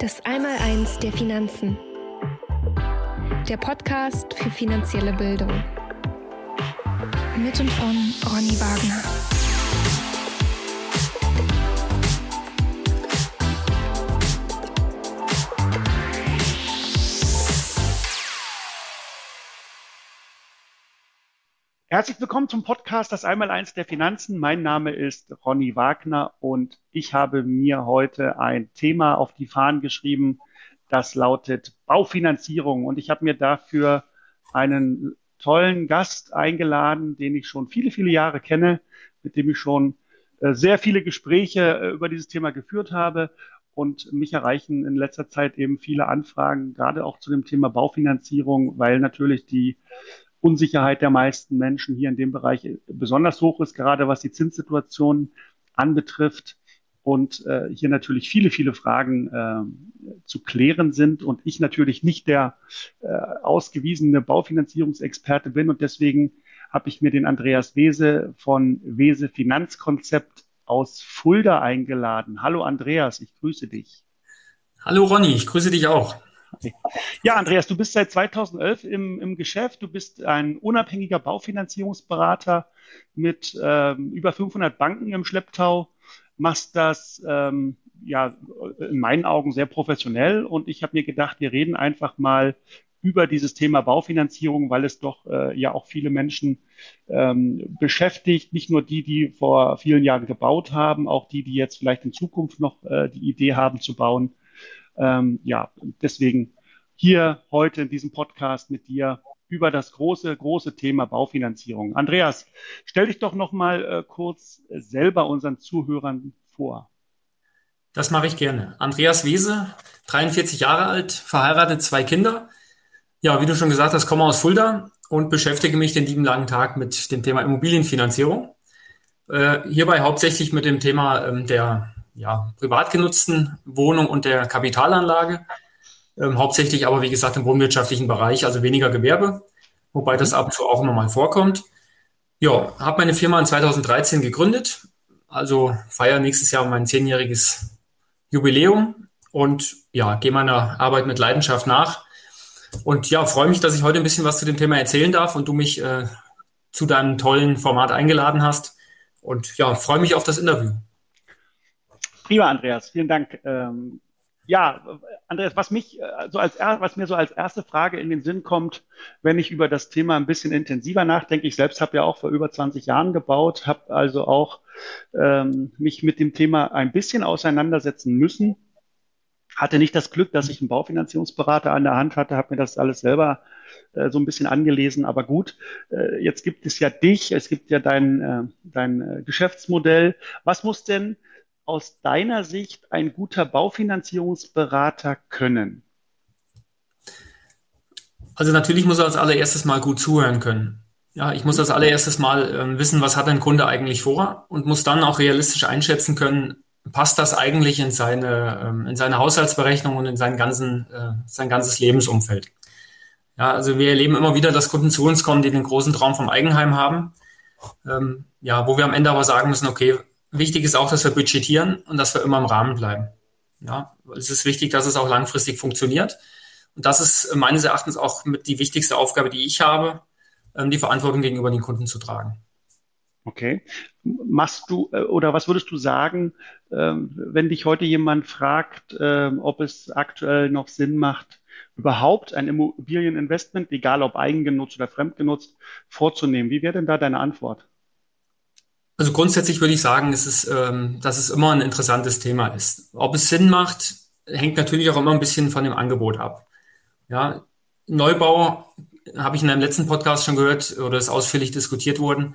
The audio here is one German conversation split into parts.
Das Einmaleins der Finanzen. Der Podcast für finanzielle Bildung. Mit und von Ronny Wagner. Herzlich willkommen zum Podcast Das Einmaleins der Finanzen. Mein Name ist Ronny Wagner und ich habe mir heute ein Thema auf die Fahnen geschrieben, das lautet Baufinanzierung. Und ich habe mir dafür einen tollen Gast eingeladen, den ich schon viele, viele Jahre kenne, mit dem ich schon äh, sehr viele Gespräche äh, über dieses Thema geführt habe. Und mich erreichen in letzter Zeit eben viele Anfragen, gerade auch zu dem Thema Baufinanzierung, weil natürlich die Unsicherheit der meisten Menschen hier in dem Bereich besonders hoch ist, gerade was die Zinssituation anbetrifft. Und äh, hier natürlich viele, viele Fragen äh, zu klären sind und ich natürlich nicht der äh, ausgewiesene Baufinanzierungsexperte bin und deswegen habe ich mir den Andreas Wese von Wese Finanzkonzept aus Fulda eingeladen. Hallo Andreas, ich grüße dich. Hallo Ronny, ich grüße dich auch. Ja, Andreas, du bist seit 2011 im, im Geschäft. Du bist ein unabhängiger Baufinanzierungsberater mit ähm, über 500 Banken im Schlepptau. Machst das ähm, ja in meinen Augen sehr professionell und ich habe mir gedacht, wir reden einfach mal über dieses Thema Baufinanzierung, weil es doch äh, ja auch viele Menschen ähm, beschäftigt, nicht nur die, die vor vielen Jahren gebaut haben, auch die, die jetzt vielleicht in Zukunft noch äh, die Idee haben zu bauen. Ähm, ja, deswegen hier heute in diesem Podcast mit dir über das große, große Thema Baufinanzierung. Andreas, stell dich doch noch mal äh, kurz selber unseren Zuhörern vor. Das mache ich gerne. Andreas Wese, 43 Jahre alt, verheiratet, zwei Kinder. Ja, wie du schon gesagt hast, komme aus Fulda und beschäftige mich den lieben langen Tag mit dem Thema Immobilienfinanzierung. Äh, hierbei hauptsächlich mit dem Thema ähm, der ja, privat genutzten Wohnung und der Kapitalanlage. Ähm, hauptsächlich aber, wie gesagt, im wohnwirtschaftlichen Bereich, also weniger Gewerbe, wobei das ab und zu auch immer mal vorkommt. Ja, habe meine Firma in 2013 gegründet, also feiere nächstes Jahr mein zehnjähriges Jubiläum und ja, gehe meiner Arbeit mit Leidenschaft nach. Und ja, freue mich, dass ich heute ein bisschen was zu dem Thema erzählen darf und du mich äh, zu deinem tollen Format eingeladen hast. Und ja, freue mich auf das Interview. Prima, Andreas, vielen Dank. Ähm, ja, Andreas, was mich äh, so als was mir so als erste Frage in den Sinn kommt, wenn ich über das Thema ein bisschen intensiver nachdenke. Ich selbst habe ja auch vor über 20 Jahren gebaut, habe also auch ähm, mich mit dem Thema ein bisschen auseinandersetzen müssen. Hatte nicht das Glück, dass ich einen Baufinanzierungsberater an der Hand hatte, habe mir das alles selber äh, so ein bisschen angelesen. Aber gut, äh, jetzt gibt es ja dich, es gibt ja dein, äh, dein äh, Geschäftsmodell. Was muss denn aus deiner Sicht ein guter Baufinanzierungsberater können? Also natürlich muss er als allererstes mal gut zuhören können. Ja, ich muss als allererstes mal äh, wissen, was hat ein Kunde eigentlich vor und muss dann auch realistisch einschätzen können, passt das eigentlich in seine, ähm, in seine Haushaltsberechnung und in seinen ganzen, äh, sein ganzes Lebensumfeld. Ja, also wir erleben immer wieder, dass Kunden zu uns kommen, die den großen Traum vom Eigenheim haben. Ähm, ja, wo wir am Ende aber sagen müssen, okay, Wichtig ist auch, dass wir budgetieren und dass wir immer im Rahmen bleiben. Ja, es ist wichtig, dass es auch langfristig funktioniert. Und das ist meines Erachtens auch mit die wichtigste Aufgabe, die ich habe, ähm, die Verantwortung gegenüber den Kunden zu tragen. Okay. Machst du äh, oder was würdest du sagen, ähm, wenn dich heute jemand fragt, ähm, ob es aktuell noch Sinn macht, überhaupt ein Immobilieninvestment, egal ob eigengenutzt oder fremdgenutzt, vorzunehmen? Wie wäre denn da deine Antwort? Also grundsätzlich würde ich sagen, es ist, ähm, dass es immer ein interessantes Thema ist. Ob es Sinn macht, hängt natürlich auch immer ein bisschen von dem Angebot ab. Ja, Neubau habe ich in einem letzten Podcast schon gehört oder ist ausführlich diskutiert worden.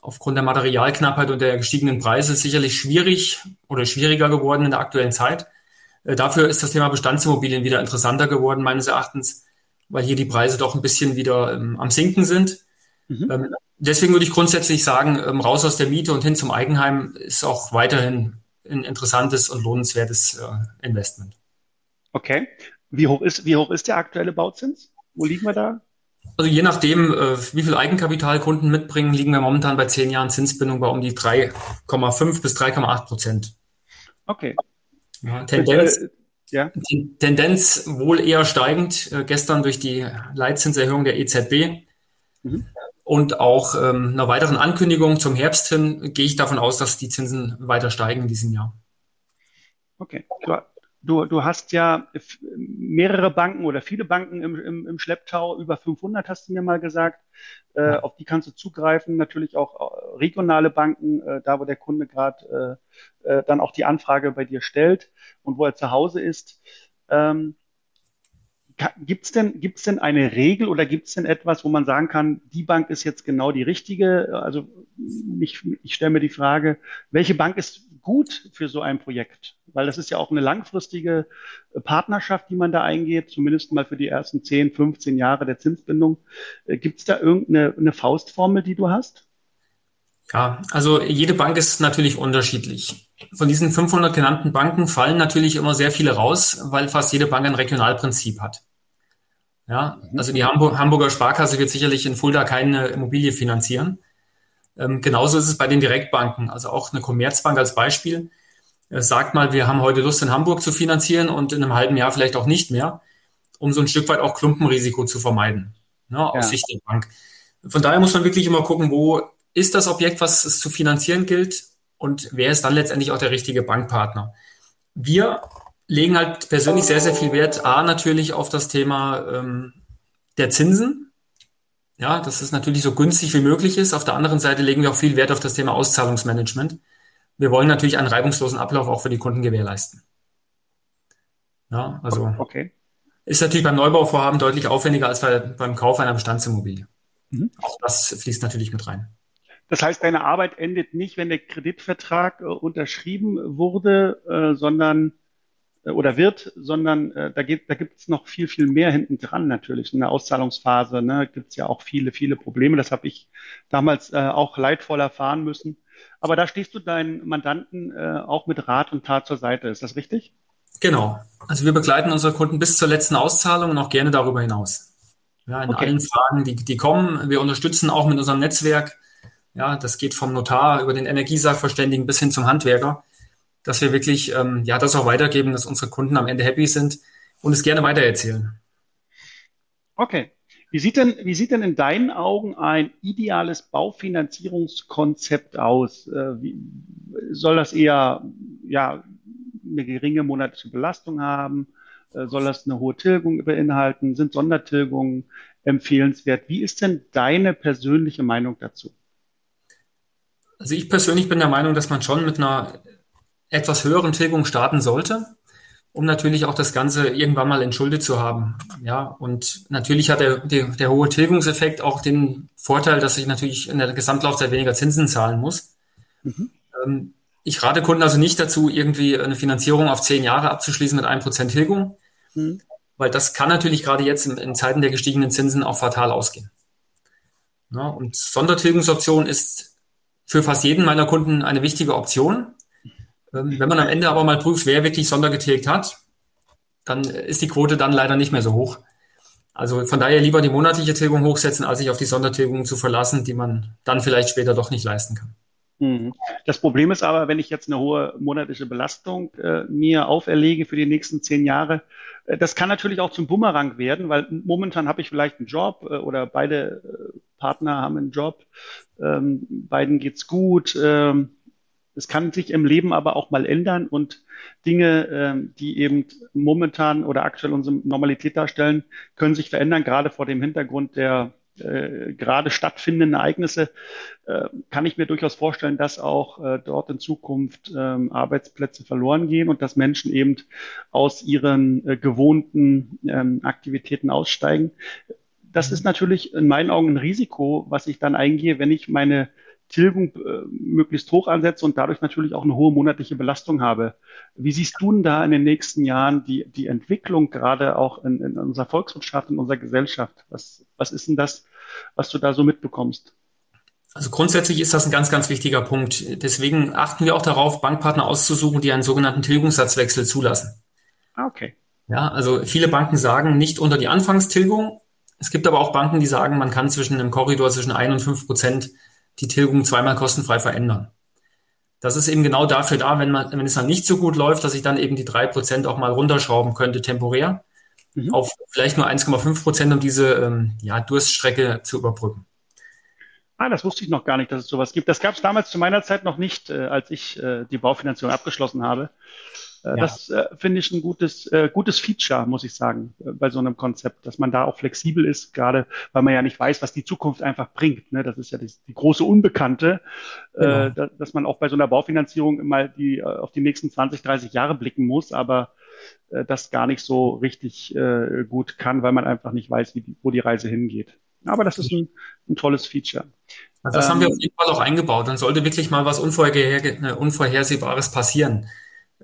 Aufgrund der Materialknappheit und der gestiegenen Preise ist sicherlich schwierig oder schwieriger geworden in der aktuellen Zeit. Äh, dafür ist das Thema Bestandsimmobilien wieder interessanter geworden, meines Erachtens, weil hier die Preise doch ein bisschen wieder ähm, am Sinken sind. Mhm. Ähm, deswegen würde ich grundsätzlich sagen, ähm, raus aus der Miete und hin zum Eigenheim ist auch weiterhin ein interessantes und lohnenswertes äh, Investment. Okay. Wie hoch ist, wie hoch ist der aktuelle Bauzins? Wo liegen wir da? Also je nachdem, äh, wie viel Eigenkapital Kunden mitbringen, liegen wir momentan bei zehn Jahren Zinsbindung bei um die 3,5 bis 3,8 Prozent. Okay. Ja, Tendenz. Äh, Ja. Die Tendenz wohl eher steigend, äh, gestern durch die Leitzinserhöhung der EZB. Mhm. Und auch ähm, einer weiteren Ankündigung zum Herbst hin gehe ich davon aus, dass die Zinsen weiter steigen in diesem Jahr. Okay. Du, du hast ja mehrere Banken oder viele Banken im, im, im Schlepptau, über 500 hast du mir mal gesagt. Äh, auf die kannst du zugreifen. Natürlich auch äh, regionale Banken, äh, da wo der Kunde gerade äh, äh, dann auch die Anfrage bei dir stellt und wo er zu Hause ist. Ähm, Gibt es denn, gibt's denn eine Regel oder gibt es denn etwas, wo man sagen kann, die Bank ist jetzt genau die richtige? Also ich, ich stelle mir die Frage, welche Bank ist gut für so ein Projekt? Weil das ist ja auch eine langfristige Partnerschaft, die man da eingeht, zumindest mal für die ersten 10, 15 Jahre der Zinsbindung. Äh, gibt es da irgendeine eine Faustformel, die du hast? Ja, also jede Bank ist natürlich unterschiedlich. Von diesen 500 genannten Banken fallen natürlich immer sehr viele raus, weil fast jede Bank ein Regionalprinzip hat. Ja, mhm. also die Hamburg, Hamburger Sparkasse wird sicherlich in Fulda keine Immobilie finanzieren. Ähm, genauso ist es bei den Direktbanken. Also auch eine Commerzbank als Beispiel äh, sagt mal, wir haben heute Lust in Hamburg zu finanzieren und in einem halben Jahr vielleicht auch nicht mehr, um so ein Stück weit auch Klumpenrisiko zu vermeiden, ne, aus ja. Sicht der Bank. Von daher muss man wirklich immer gucken, wo ist das Objekt, was es zu finanzieren gilt und wer ist dann letztendlich auch der richtige Bankpartner. Wir legen halt persönlich sehr, sehr viel Wert, A, natürlich auf das Thema ähm, der Zinsen. Ja, dass es natürlich so günstig wie möglich ist. Auf der anderen Seite legen wir auch viel Wert auf das Thema Auszahlungsmanagement. Wir wollen natürlich einen reibungslosen Ablauf auch für die Kunden gewährleisten. Ja, also okay. ist natürlich beim Neubauvorhaben deutlich aufwendiger als bei, beim Kauf einer Bestandsimmobilie. Mhm. Auch das fließt natürlich mit rein. Das heißt, deine Arbeit endet nicht, wenn der Kreditvertrag äh, unterschrieben wurde, äh, sondern äh, oder wird, sondern äh, da gibt da gibt's noch viel, viel mehr hinten dran natürlich. In der Auszahlungsphase ne, gibt's ja auch viele, viele Probleme. Das habe ich damals äh, auch leidvoll erfahren müssen. Aber da stehst du deinen Mandanten äh, auch mit Rat und Tat zur Seite. Ist das richtig? Genau. Also wir begleiten unsere Kunden bis zur letzten Auszahlung und auch gerne darüber hinaus. Ja, in okay. allen Fragen, die, die kommen. Wir unterstützen auch mit unserem Netzwerk ja, das geht vom Notar über den Energiesachverständigen bis hin zum Handwerker, dass wir wirklich ähm, ja das auch weitergeben, dass unsere Kunden am Ende happy sind und es gerne weitererzählen. Okay. Wie sieht denn, wie sieht denn in deinen Augen ein ideales Baufinanzierungskonzept aus? Äh, wie, soll das eher ja, eine geringe monatliche Belastung haben? Äh, soll das eine hohe Tilgung beinhalten? Sind Sondertilgungen empfehlenswert? Wie ist denn deine persönliche Meinung dazu? Also ich persönlich bin der Meinung, dass man schon mit einer etwas höheren Tilgung starten sollte, um natürlich auch das Ganze irgendwann mal entschuldet zu haben. Ja, und natürlich hat der, der, der hohe Tilgungseffekt auch den Vorteil, dass ich natürlich in der Gesamtlaufzeit weniger Zinsen zahlen muss. Mhm. Ähm, ich rate Kunden also nicht dazu, irgendwie eine Finanzierung auf zehn Jahre abzuschließen mit einem Prozent Tilgung, mhm. weil das kann natürlich gerade jetzt in, in, Zeiten der gestiegenen Zinsen auch fatal ausgehen. Ja, und Sondertilgungsoption ist für fast jeden meiner Kunden eine wichtige Option. Ähm, wenn man am Ende aber mal prüft, wer wirklich sondergetilgt hat, dann ist die Quote dann leider nicht mehr so hoch. Also von daher lieber die monatliche Tilgung hochsetzen, als sich auf die Sondertilgung zu verlassen, die man dann vielleicht später doch nicht leisten kann. Mhm. Das Problem ist aber, wenn ich jetzt eine hohe monatliche Belastung äh, mir auferlege für die nächsten zehn Jahre, äh, das kann natürlich auch zum Bumerang werden, weil momentan habe ich vielleicht einen Job äh, oder beide äh, Partner haben einen Job, ähm, beiden geht's gut. Ähm, es kann sich im Leben aber auch mal ändern und Dinge, ähm, die eben momentan oder aktuell unsere Normalität darstellen, können sich verändern, gerade vor dem Hintergrund der äh, gerade stattfindenden Ereignisse, äh, kann ich mir durchaus vorstellen, dass auch äh, dort in Zukunft ähm, Arbeitsplätze verloren gehen und dass Menschen eben aus ihren äh, gewohnten ähm, Aktivitäten aussteigen. Das ist natürlich in meinen Augen ein Risiko, was ich dann eingehe, wenn ich meine Tilgung äh, möglichst hoch ansetze und dadurch natürlich auch eine hohe monatliche Belastung habe. Wie siehst du denn da in den nächsten Jahren die, die Entwicklung gerade auch in, in unserer Volkswirtschaft, in unserer Gesellschaft? Was, was ist denn das, was du da so mitbekommst? Also grundsätzlich ist das ein ganz, ganz wichtiger Punkt. Deswegen achten wir auch darauf, Bankpartner auszusuchen, die einen sogenannten Tilgungssatzwechsel zulassen. Ah, okay. Ja, also viele Banken sagen nicht unter die Anfangstilgung. Es gibt aber auch Banken, die sagen, man kann zwischen einem Korridor zwischen ein und fünf Prozent die Tilgung zweimal kostenfrei verändern. das ist eben genau dafür da, wenn man, wenn es dann nicht so gut läuft, dass ich dann eben die drei Prozent auch mal runterschrauben könnte temporär mhm. auf vielleicht nur 1,5 Prozent, um diese ähm, ja, Durststrecke zu überbrücken. Ah, das wusste ich noch gar nicht, dass es sowas gibt. Das gab es damals zu meiner Zeit noch nicht, äh, als ich äh, die Baufinanzierung abgeschlossen habe. Äh, ja. Das äh, finde ich ein gutes, äh, gutes Feature, muss ich sagen, äh, bei so einem Konzept, dass man da auch flexibel ist, gerade weil man ja nicht weiß, was die Zukunft einfach bringt. Ne? Das ist ja die, die große Unbekannte, genau. da, dass man auch bei so einer Baufinanzierung immer die, auf die nächsten 20, 30 Jahre blicken muss, aber das gar nicht so richtig gut kann, weil man einfach nicht weiß, wie wo die Reise hingeht. Aber das ist ein, ein tolles Feature. Also das ähm, haben wir auf jeden Fall auch eingebaut. Dann sollte wirklich mal was Unvorher äh, Unvorhersehbares passieren.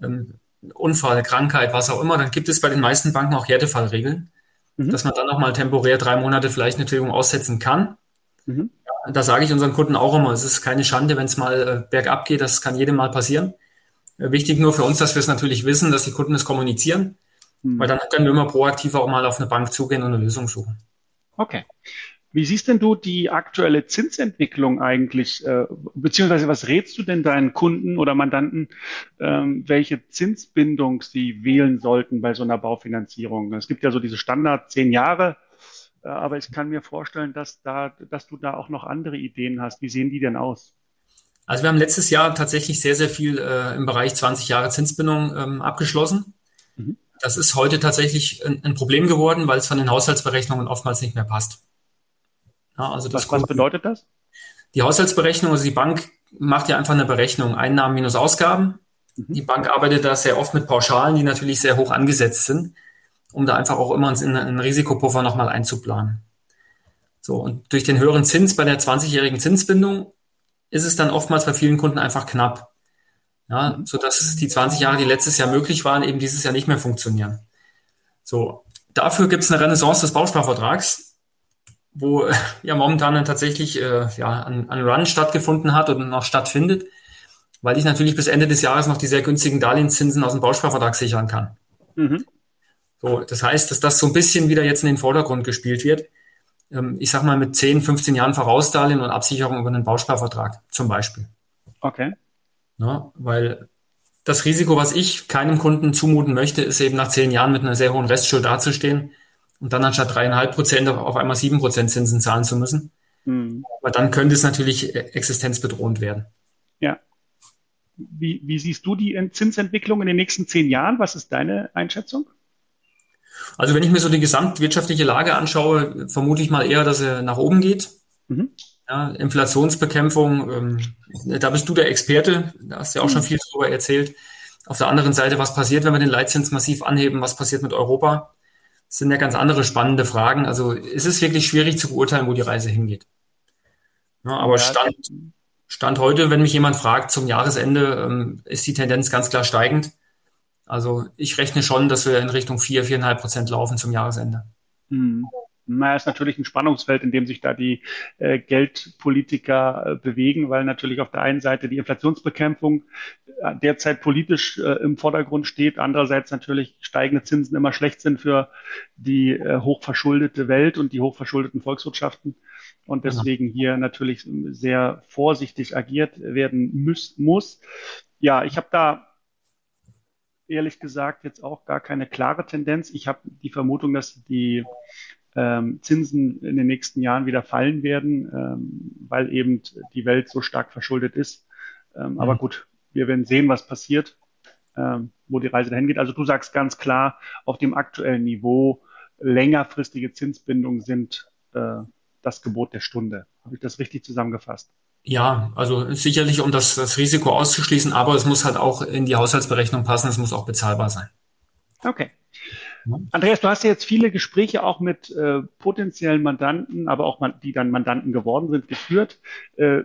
Ähm, Unfall, Krankheit, was auch immer, dann gibt es bei den meisten Banken auch Härtefallregeln, mhm. dass man dann nochmal temporär drei Monate vielleicht eine Tilgung aussetzen kann. Mhm. Da sage ich unseren Kunden auch immer, es ist keine Schande, wenn es mal äh, bergab geht, das kann jedem mal passieren. Äh, wichtig nur für uns, dass wir es natürlich wissen, dass die Kunden es kommunizieren, mhm. weil dann können wir immer proaktiv auch mal auf eine Bank zugehen und eine Lösung suchen. Okay. Wie siehst denn du die aktuelle Zinsentwicklung eigentlich, äh, beziehungsweise was rätst du denn deinen Kunden oder Mandanten, ähm, welche Zinsbindung sie wählen sollten bei so einer Baufinanzierung? Es gibt ja so diese Standard zehn Jahre, äh, aber ich kann mir vorstellen, dass da, dass du da auch noch andere Ideen hast. Wie sehen die denn aus? Also wir haben letztes Jahr tatsächlich sehr, sehr viel äh, im Bereich 20 Jahre Zinsbindung ähm, abgeschlossen. Mhm. Das ist heute tatsächlich ein, ein Problem geworden, weil es von den Haushaltsberechnungen oftmals nicht mehr passt. Ja, also was, was bedeutet das? Die Haushaltsberechnung, also die Bank macht ja einfach eine Berechnung, Einnahmen minus Ausgaben. Mhm. Die Bank arbeitet da sehr oft mit Pauschalen, die natürlich sehr hoch angesetzt sind, um da einfach auch immer in einen Risikopuffer nochmal einzuplanen. So, und durch den höheren Zins bei der 20-jährigen Zinsbindung ist es dann oftmals bei vielen Kunden einfach knapp. Ja, so dass die 20 Jahre, die letztes Jahr möglich waren, eben dieses Jahr nicht mehr funktionieren. So, dafür gibt es eine Renaissance des Bausparvertrags, wo ja momentan dann tatsächlich äh, ja, ein, ein Run stattgefunden hat und noch stattfindet, weil ich natürlich bis Ende des Jahres noch die sehr günstigen Darlehenszinsen aus dem Bausparvertrag sichern kann. Mhm. So, das heißt, dass das so ein bisschen wieder jetzt in den Vordergrund gespielt wird. Ähm, ich sag mal mit 10, 15 Jahren Vorausdarlehen und Absicherung über einen Bausparvertrag zum Beispiel. Okay. Ne? Weil das Risiko, was ich keinem Kunden zumuten möchte, ist eben nach zehn Jahren mit einer sehr hohen Restschuld dazustehen und dann anstatt dreieinhalb Prozent auf einmal sieben Prozent Zinsen zahlen zu müssen. Mhm. Aber dann könnte es natürlich existenzbedrohend werden. Ja. Wie, wie siehst du die Zinsentwicklung in den nächsten zehn Jahren? Was ist deine Einschätzung? Also wenn ich mir so die gesamtwirtschaftliche Lage anschaue, vermute ich mal eher, dass er nach oben geht. Mhm. Ja, Inflationsbekämpfung, ähm, da bist du der Experte, da hast du ja auch schon mhm. viel darüber erzählt. Auf der anderen Seite, was passiert, wenn wir den Leitzins massiv anheben? Was passiert mit Europa? Das sind ja ganz andere spannende Fragen. Also es ist wirklich schwierig zu beurteilen, wo die Reise hingeht. Ja, aber Stand, Stand heute, wenn mich jemand fragt zum Jahresende, ähm, ist die Tendenz ganz klar steigend. Also ich rechne schon, dass wir in Richtung vier, viereinhalb Prozent laufen zum Jahresende. Mhm. Na, ist natürlich ein Spannungsfeld, in dem sich da die äh, Geldpolitiker äh, bewegen, weil natürlich auf der einen Seite die Inflationsbekämpfung äh, derzeit politisch äh, im Vordergrund steht, andererseits natürlich steigende Zinsen immer schlecht sind für die äh, hochverschuldete Welt und die hochverschuldeten Volkswirtschaften und deswegen ja. hier natürlich sehr vorsichtig agiert werden muss. muss. Ja, ich habe da ehrlich gesagt jetzt auch gar keine klare Tendenz. Ich habe die Vermutung, dass die ähm, Zinsen in den nächsten Jahren wieder fallen werden, ähm, weil eben die Welt so stark verschuldet ist. Ähm, mhm. Aber gut, wir werden sehen, was passiert, ähm, wo die Reise dahin geht. Also du sagst ganz klar, auf dem aktuellen Niveau längerfristige Zinsbindungen sind äh, das Gebot der Stunde. Habe ich das richtig zusammengefasst? Ja, also sicherlich, um das, das Risiko auszuschließen, aber es muss halt auch in die Haushaltsberechnung passen, es muss auch bezahlbar sein. Okay. Andreas, du hast ja jetzt viele Gespräche auch mit äh, potenziellen Mandanten, aber auch man, die dann Mandanten geworden sind, geführt. Äh,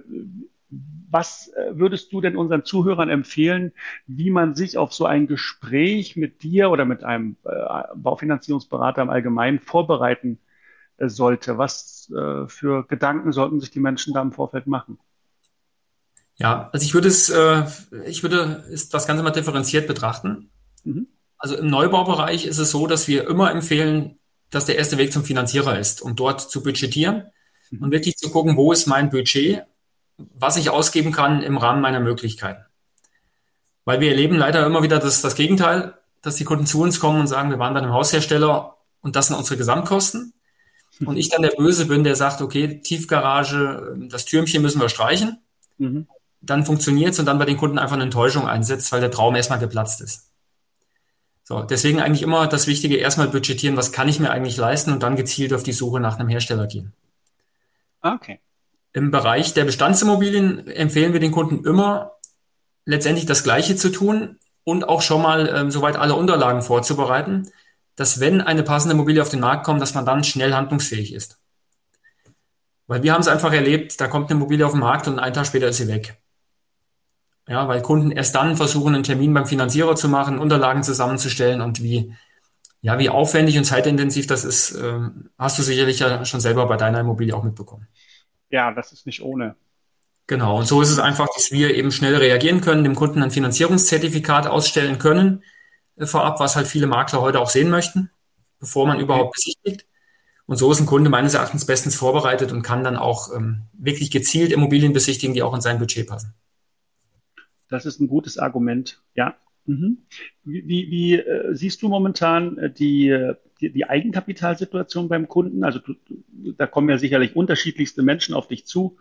was äh, würdest du denn unseren Zuhörern empfehlen, wie man sich auf so ein Gespräch mit dir oder mit einem äh, Baufinanzierungsberater im Allgemeinen vorbereiten äh, sollte? Was äh, für Gedanken sollten sich die Menschen da im Vorfeld machen? Ja, also ich würde es, ich würde das Ganze mal differenziert betrachten. Mhm. Also im Neubaubereich ist es so, dass wir immer empfehlen, dass der erste Weg zum Finanzierer ist, um dort zu budgetieren und wirklich zu gucken, wo ist mein Budget, was ich ausgeben kann im Rahmen meiner Möglichkeiten. Weil wir erleben leider immer wieder das, das Gegenteil, dass die Kunden zu uns kommen und sagen, wir waren bei einem Haushersteller und das sind unsere Gesamtkosten. Und ich dann der Böse bin, der sagt, okay, Tiefgarage, das Türmchen müssen wir streichen. Mhm. Dann funktioniert's und dann bei den Kunden einfach eine Enttäuschung einsetzt, weil der Traum erstmal geplatzt ist. So, deswegen eigentlich immer das Wichtige, erstmal budgetieren, was kann ich mir eigentlich leisten und dann gezielt auf die Suche nach einem Hersteller gehen. Okay. Im Bereich der Bestandsimmobilien empfehlen wir den Kunden immer, letztendlich das Gleiche zu tun und auch schon mal ähm, soweit alle Unterlagen vorzubereiten, dass wenn eine passende Immobilie auf den Markt kommt, dass man dann schnell handlungsfähig ist. Weil wir haben es einfach erlebt, da kommt eine Immobilie auf den Markt und einen Tag später ist sie weg. Ja, weil Kunden erst dann versuchen, einen Termin beim Finanzierer zu machen, Unterlagen zusammenzustellen und wie, ja, wie aufwendig und zeitintensiv das ist, äh, hast du sicherlich ja schon selber bei deiner Immobilie auch mitbekommen. Ja, das ist nicht ohne. Genau. Und so ist es einfach, dass wir eben schnell reagieren können, dem Kunden ein Finanzierungszertifikat ausstellen können äh, vorab, was halt viele Makler heute auch sehen möchten, bevor man überhaupt besichtigt. Und so ist ein Kunde meines Erachtens bestens vorbereitet und kann dann auch ähm, wirklich gezielt Immobilien besichtigen, die auch in sein Budget passen. Das ist ein gutes Argument, ja. Mhm. Wie, wie, wie äh, siehst du momentan äh, die, die, die Eigenkapitalsituation beim Kunden? Also du, da kommen ja sicherlich unterschiedlichste Menschen auf dich zu.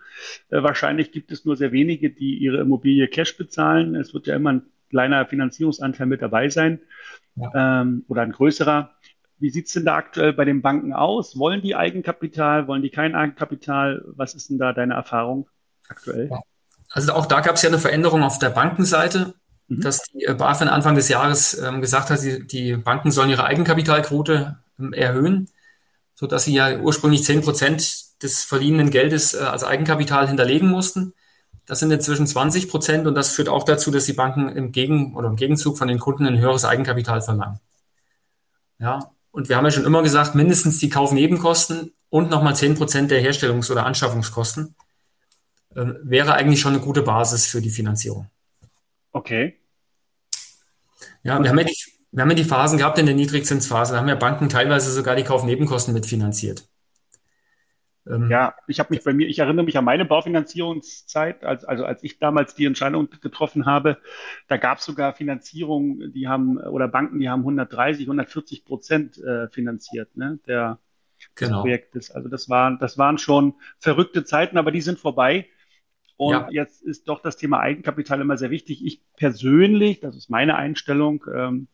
Äh, wahrscheinlich gibt es nur sehr wenige, die ihre Immobilie Cash bezahlen. Es wird ja immer ein kleiner Finanzierungsanteil mit dabei sein ja. ähm, oder ein größerer. Wie sieht's denn da aktuell bei den Banken aus? Wollen die Eigenkapital? Wollen die kein Eigenkapital? Was ist denn da deine Erfahrung aktuell? Also auch da gab es ja eine Veränderung auf der Bankenseite, mhm. dass die äh, BaFin Anfang des Jahres ähm, gesagt hat, die, die, Banken sollen ihre Eigenkapitalquote ähm, erhöhen, so dass sie ja ursprünglich zehn Prozent des verliehenen Geldes äh, als Eigenkapital hinterlegen mussten. Das sind inzwischen 20 Prozent und das führt auch dazu, dass die Banken im Gegen oder im Gegenzug von den Kunden ein höheres Eigenkapital verlangen. Ja, und wir haben ja schon immer gesagt, mindestens die Kaufnebenkosten und nochmal 10 Prozent der Herstellungs- oder Anschaffungskosten wäre eigentlich schon eine gute Basis für die Finanzierung. Okay. Ja, wir haben ja, die, wir haben ja die Phasen gehabt in der Niedrigzinsphase, da haben ja Banken teilweise sogar die Kaufnebenkosten mitfinanziert. Ähm, ja, ich habe mich bei mir, ich erinnere mich an meine Baufinanzierungszeit, als, also als ich damals die Entscheidung getroffen habe, da gab es sogar Finanzierungen, die haben, oder Banken, die haben 130, 140 Prozent äh, finanziert, ne, der genau. des Projektes. Also das waren, das waren schon verrückte Zeiten, aber die sind vorbei. Und ja. jetzt ist doch das Thema Eigenkapital immer sehr wichtig. Ich persönlich, das ist meine Einstellung, ähm,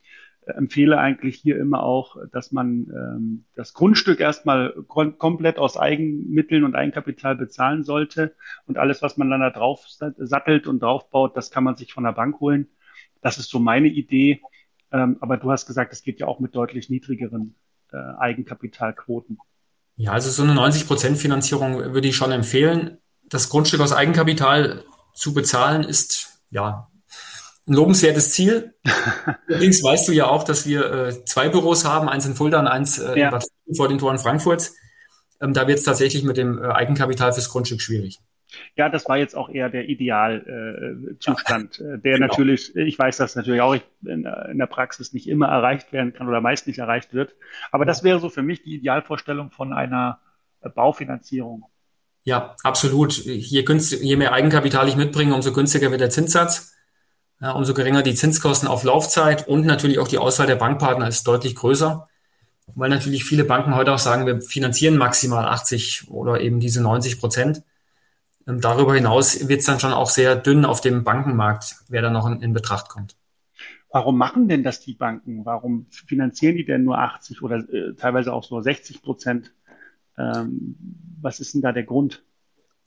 empfehle eigentlich hier immer auch, dass man ähm, das Grundstück erstmal komplett aus Eigenmitteln und Eigenkapital bezahlen sollte und alles, was man dann da drauf sattelt und draufbaut, das kann man sich von der Bank holen. Das ist so meine Idee. Ähm, aber du hast gesagt, es geht ja auch mit deutlich niedrigeren äh, Eigenkapitalquoten. Ja, also so eine 90 Prozent Finanzierung würde ich schon empfehlen. Das Grundstück aus Eigenkapital zu bezahlen ist ja ein lobenswertes Ziel. Allerdings weißt du ja auch, dass wir äh, zwei Büros haben, eins in Fulda und eins äh, ja. in vor den Toren Frankfurts. Ähm, da wird es tatsächlich mit dem äh, Eigenkapital fürs Grundstück schwierig. Ja, das war jetzt auch eher der Idealzustand, äh, ja. Äh, der genau. natürlich, ich weiß das natürlich auch in, in, der Praxis nicht immer erreicht werden kann oder meist nicht erreicht wird. Aber das wäre so für mich die Idealvorstellung von einer äh, Baufinanzierung. Ja, absolut. Je, günstig, je mehr Eigenkapital ich mitbringe, umso günstiger wird der Zinssatz. Ja, umso geringer die Zinskosten auf Laufzeit und natürlich auch die Auswahl der Bankpartner ist deutlich größer, weil natürlich viele Banken heute auch sagen, wir finanzieren maximal 80 oder eben diese 90 Prozent. Ähm, darüber hinaus wird es dann schon auch sehr dünn auf dem Bankenmarkt, wer da noch in, in, Betracht kommt. Warum machen denn das die Banken? Warum finanzieren die denn nur 80 oder äh, teilweise auch nur 60 Prozent? Ähm, was ist denn da der Grund?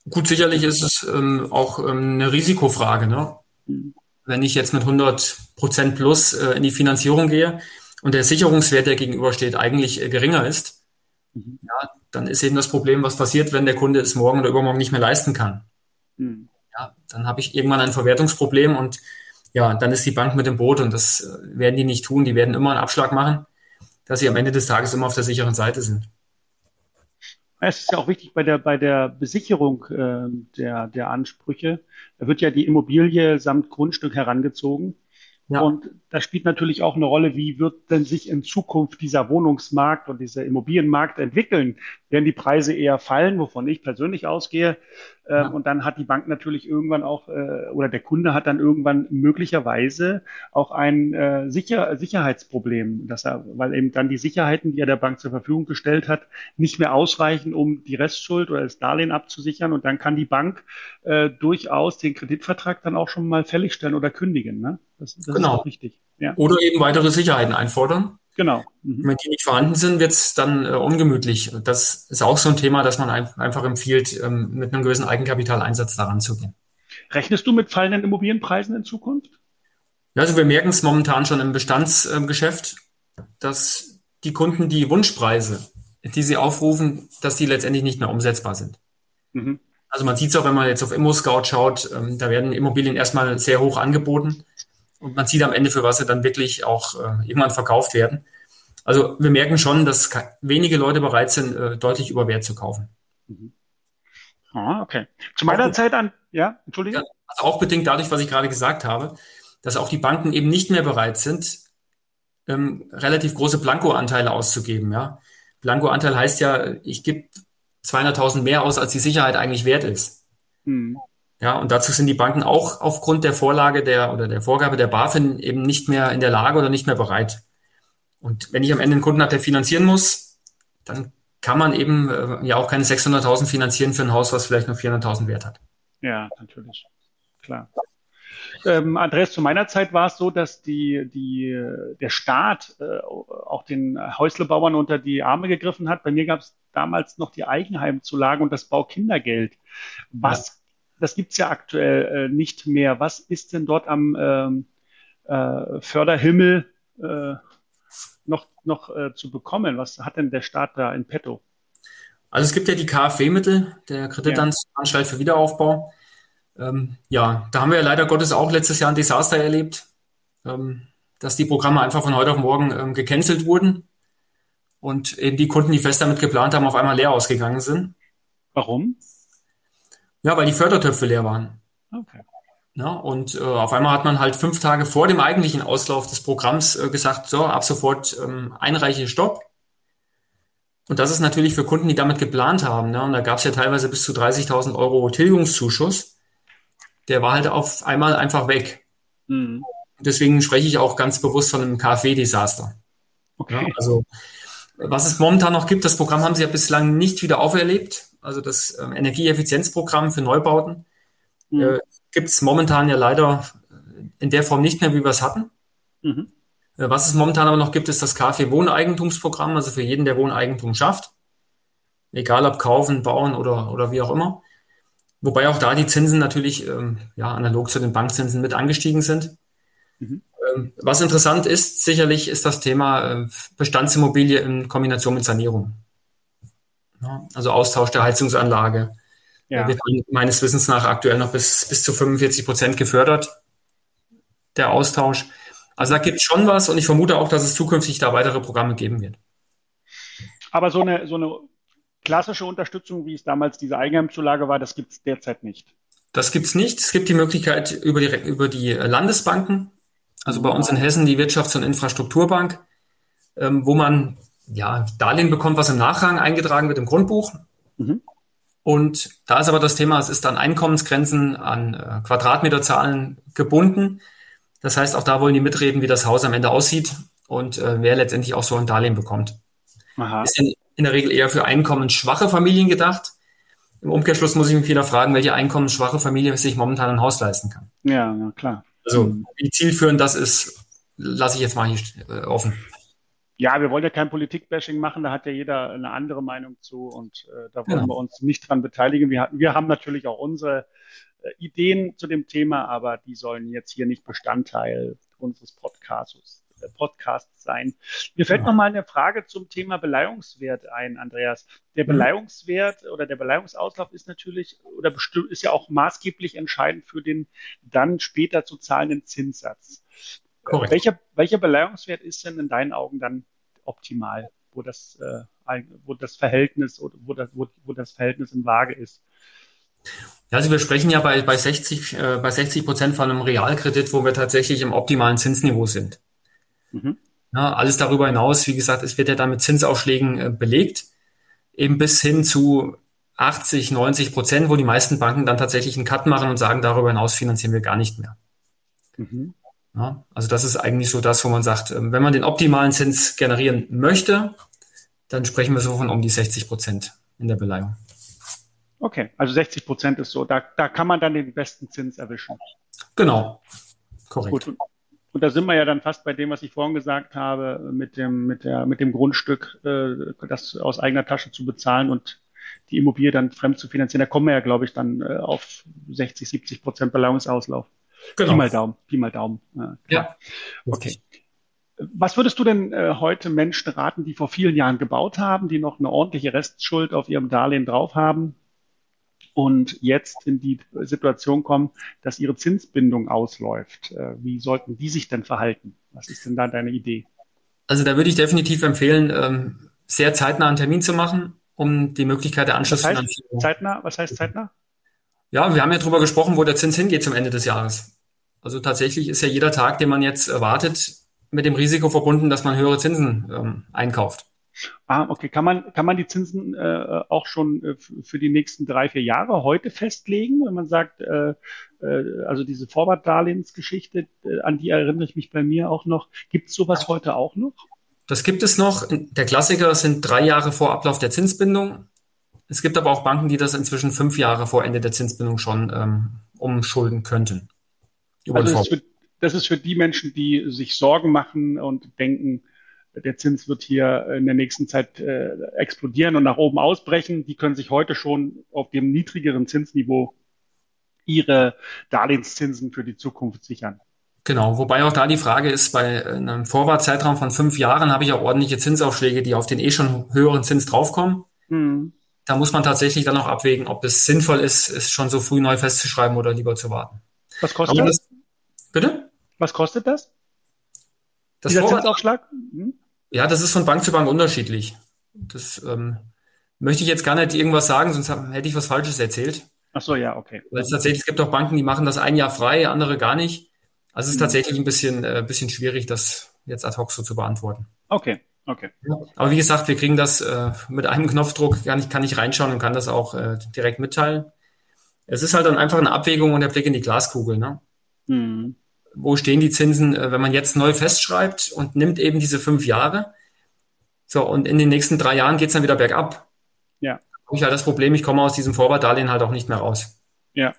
Gut, sicherlich ist es ähm, auch ähm, eine Risikofrage. Ne? Hm wenn ich jetzt mit 100 Prozent plus äh, in die Finanzierung gehe und der Sicherungswert, der gegenübersteht, eigentlich äh, geringer ist, mhm. ja, dann ist eben das Problem, was passiert, wenn der Kunde es morgen oder übermorgen nicht mehr leisten kann. Mhm. Ja, dann habe ich irgendwann ein Verwertungsproblem und ja, dann ist die Bank mit dem Boot und das äh, werden die nicht tun. Die werden immer einen Abschlag machen, dass sie am Ende des Tages immer auf der sicheren Seite sind. Es ist ja auch wichtig bei der, bei der Besicherung äh, der, der Ansprüche. Da wird ja die Immobilie samt Grundstück herangezogen. Ja. Und da spielt natürlich auch eine Rolle, wie wird denn sich in Zukunft dieser Wohnungsmarkt und dieser Immobilienmarkt entwickeln? Werden die Preise eher fallen, wovon ich persönlich ausgehe? Ähm, ja. Und dann hat die Bank natürlich irgendwann auch, äh, oder der Kunde hat dann irgendwann möglicherweise auch ein äh, Sicher Sicherheitsproblem, dass er, weil eben dann die Sicherheiten, die er der Bank zur Verfügung gestellt hat, nicht mehr ausreichen, um die Restschuld oder das Darlehen abzusichern. Und dann kann die Bank äh, durchaus den Kreditvertrag dann auch schon mal fällig stellen oder kündigen. Ne? Das, das genau. ist auch wichtig. Ja. Oder eben weitere Sicherheiten einfordern. Genau. Mhm. Wenn die nicht vorhanden sind, wird es dann äh, ungemütlich. Das ist auch so ein Thema, das man ein, einfach empfiehlt, ähm, mit einem gewissen Eigenkapitaleinsatz daran zu gehen. Rechnest du mit fallenden Immobilienpreisen in Zukunft? Ja, also wir merken es momentan schon im Bestandsgeschäft, äh, dass die Kunden die Wunschpreise, die sie aufrufen, dass die letztendlich nicht mehr umsetzbar sind. Mhm. Also man sieht es auch, wenn man jetzt auf ImmoScout schaut, ähm, da werden Immobilien erstmal sehr hoch angeboten und man sieht am Ende, für was sie dann wirklich auch äh, irgendwann verkauft werden. Also wir merken schon, dass wenige Leute bereit sind, äh, deutlich über Wert zu kaufen. Mhm. Ah, okay. Zu meiner auch, Zeit an, ja, Entschuldigung. Ja, also auch bedingt dadurch, was ich gerade gesagt habe, dass auch die Banken eben nicht mehr bereit sind, ähm, relativ große Blankoanteile auszugeben. Ja, Blankoanteil heißt ja, ich gebe 200.000 mehr aus, als die Sicherheit eigentlich wert ist. Mhm. Ja, und dazu sind die Banken auch aufgrund der Vorlage der oder der Vorgabe der BaFin eben nicht mehr in der Lage oder nicht mehr bereit. Und wenn ich am Ende einen Kunden habe, der finanzieren muss, dann kann man eben äh, ja auch keine 600.000 finanzieren für ein Haus, was vielleicht nur 400.000 Wert hat. Ja, natürlich. Klar. Ähm, Andreas, zu meiner Zeit war es so, dass die, die, der Staat äh, auch den Häuslebauern unter die Arme gegriffen hat. Bei mir gab es damals noch die Eigenheimzulage und das Baukindergeld. Was das gibt's ja aktuell äh, nicht mehr. Was ist denn dort am ähm, äh, Förderhimmel äh, noch, noch äh, zu bekommen? Was hat denn der Staat da in petto? Also es gibt ja die KfW-Mittel, der Kreditanstalt ja. für Wiederaufbau. Ähm, ja, da haben wir ja leider Gottes auch letztes Jahr ein Desaster erlebt, ähm, dass die Programme einfach von heute auf morgen ähm, gecancelt wurden und eben die Kunden, die fest damit geplant haben, auf einmal leer ausgegangen sind. Warum? Ja, weil die Fördertöpfe leer waren. Okay. Ja, und äh, auf einmal hat man halt fünf Tage vor dem eigentlichen Auslauf des Programms äh, gesagt, so, ab sofort ähm, einreiche Stopp. Und das ist natürlich für Kunden, die damit geplant haben. Ne? Und da gab es ja teilweise bis zu 30.000 Euro Tilgungszuschuss. Der war halt auf einmal einfach weg. Mhm. Deswegen spreche ich auch ganz bewusst von einem KfW-Desaster. Okay. Ja, also was es momentan noch gibt, das Programm haben sie ja bislang nicht wieder auferlebt also das ähm, Energieeffizienzprogramm für Neubauten, mhm. äh, gibt es momentan ja leider in der Form nicht mehr, wie wir es hatten. Mhm. Äh, was es momentan aber noch gibt, ist das KfW Wohneigentumsprogramm, also für jeden, der Wohneigentum schafft. Egal ob kaufen, bauen oder, oder wie auch immer. Wobei auch da die Zinsen natürlich ähm, ja, analog zu den Bankzinsen mit angestiegen sind. Mhm. Ähm, was interessant ist, sicherlich ist das Thema äh, Bestandsimmobilie in Kombination mit Sanierung. Also Austausch der Heizungsanlage. Ja. Wird meines Wissens nach aktuell noch bis, bis zu 45 Prozent gefördert, der Austausch. Also da gibt es schon was und ich vermute auch, dass es zukünftig da weitere Programme geben wird. Aber so eine, so eine klassische Unterstützung, wie es damals diese Eigenheimzulage war, das gibt es derzeit nicht. Das gibt es nicht. Es gibt die Möglichkeit über die, über die Landesbanken, also bei uns in Hessen die Wirtschafts- und Infrastrukturbank, ähm, wo man ja, Darlehen bekommt, was im Nachrang eingetragen wird im Grundbuch. Mhm. Und da ist aber das Thema, es ist an Einkommensgrenzen, an äh, Quadratmeterzahlen gebunden. Das heißt, auch da wollen die mitreden, wie das Haus am Ende aussieht und äh, wer letztendlich auch so ein Darlehen bekommt. Aha. Ist in, in der Regel eher für einkommensschwache Familien gedacht. Im Umkehrschluss muss ich mich wieder fragen, welche einkommensschwache Familie sich momentan ein Haus leisten kann. Ja, ja klar. Also wie zielführend das ist, lasse ich jetzt mal hier äh, offen. Ja, wir wollen ja kein Politikbashing machen, da hat ja jeder eine andere Meinung zu und äh, da wollen ja. wir uns nicht dran beteiligen. Wir, wir haben natürlich auch unsere äh, Ideen zu dem Thema, aber die sollen jetzt hier nicht Bestandteil unseres Podcasts, äh, Podcasts sein. Mir fällt ja. noch mal eine Frage zum Thema Beleihungswert ein, Andreas. Der mhm. Beleihungswert oder der Beleihungsauslauf ist natürlich oder bestimmt ist ja auch maßgeblich entscheidend für den dann später zu zahlenden Zinssatz. Korrekt. Welcher, welcher Beleihungswert ist denn in deinen Augen dann optimal, wo das, äh, wo das Verhältnis oder wo das, wo, wo das Verhältnis in Waage ist? Ja, also wir sprechen ja bei, bei 60, äh, bei 60 Prozent von einem Realkredit, wo wir tatsächlich im optimalen Zinsniveau sind. Mhm. Ja, alles darüber hinaus, wie gesagt, es wird ja dann mit Zinsaufschlägen äh, belegt, eben bis hin zu 80, 90 Prozent, wo die meisten Banken dann tatsächlich einen Cut machen und sagen, darüber hinaus finanzieren wir gar nicht mehr. Mhm. Ja, also das ist eigentlich so das, wo man sagt, ähm, wenn man den optimalen Zins generieren möchte, dann sprechen wir so von um die 60 Prozent in der Beleihung. Okay, also 60 Prozent ist so, da, da kann man dann den besten Zins erwischen. Genau, korrekt. Gut. Und da sind wir ja dann fast bei dem, was ich vorhin gesagt habe, mit dem, mit der, mit dem Grundstück, äh, das aus eigener Tasche zu bezahlen und die Immobilie dann fremd zu finanzieren. Da kommen wir ja, glaube ich, dann äh, auf 60, 70 Prozent Beleihungsauslauf. Genau. Pi mal Daumen, Pi mal Daumen. Ja. ja. Okay. Was würdest du denn äh, heute Menschen raten, die vor vielen Jahren gebaut haben, die noch eine ordentliche Restschuld auf ihrem Darlehen drauf haben und jetzt in die Situation kommen, dass ihre Zinsbindung ausläuft? Äh, wie sollten die sich denn verhalten? Was ist denn da deine Idee? Also da würde ich definitiv empfehlen, ähm, sehr zeitnah einen Termin zu machen, um die Möglichkeit der Anschlussfinanzierung. Was heißt zeitnah? Was heißt zeitnah? Ja, wir haben ja darüber gesprochen, wo der Zins hingeht zum Ende des Jahres. Also tatsächlich ist ja jeder Tag, den man jetzt erwartet, mit dem Risiko verbunden, dass man höhere Zinsen ähm, einkauft. Ah, okay. Kann man, kann man die Zinsen äh, auch schon äh, für die nächsten drei, vier Jahre heute festlegen, wenn man sagt, äh, äh, also diese Vorwartdarlehensgeschichte, äh, an die erinnere ich mich bei mir auch noch. Gibt es sowas heute auch noch? Das gibt es noch. Der Klassiker sind drei Jahre vor Ablauf der Zinsbindung. Es gibt aber auch Banken, die das inzwischen fünf Jahre vor Ende der Zinsbindung schon ähm, umschulden könnten. Also das ist, für, das ist für die Menschen, die sich Sorgen machen und denken, der Zins wird hier in der nächsten Zeit äh, explodieren und nach oben ausbrechen. Die können sich heute schon auf dem niedrigeren Zinsniveau ihre Darlehenszinsen für die Zukunft sichern. Genau, wobei auch da die Frage ist, bei einem Vorwartzeitraum von fünf Jahren habe ich ja ordentliche Zinsaufschläge, die auf den eh schon höheren Zins draufkommen. Mhm. Da muss man tatsächlich dann auch abwägen, ob es sinnvoll ist, es schon so früh neu festzuschreiben oder lieber zu warten. Was kostet das? das? Bitte? Was kostet das? das Dieser Zinsaufschlag? Mhm. Ja, das ist von Bank zu Bank unterschiedlich. Das ähm, möchte ich jetzt gar nicht irgendwas sagen, sonst hätte ich was Falsches erzählt. Ach so, ja, okay. Weil es tatsächlich, es gibt auch Banken, die machen das ein Jahr frei, andere gar nicht. Also es ist mhm. tatsächlich ein bisschen, äh, bisschen schwierig, das jetzt ad hoc so zu beantworten. Okay, okay. Aber wie gesagt, wir kriegen das äh, mit einem Knopfdruck, kann ich, kann ich reinschauen und kann das auch äh, direkt mitteilen. Es ist halt dann einfach eine Abwägung und der Blick in die Glaskugel. Ne? Mhm wo stehen die Zinsen, äh, wenn man jetzt neu festschreibt und nimmt eben diese fünf Jahre. So, und in den nächsten drei Jahren geht's dann wieder bergab. Ja. Habe ich halt das Problem, ich komme aus diesem Vorwartdarlehen halt auch nicht mehr raus. Ja.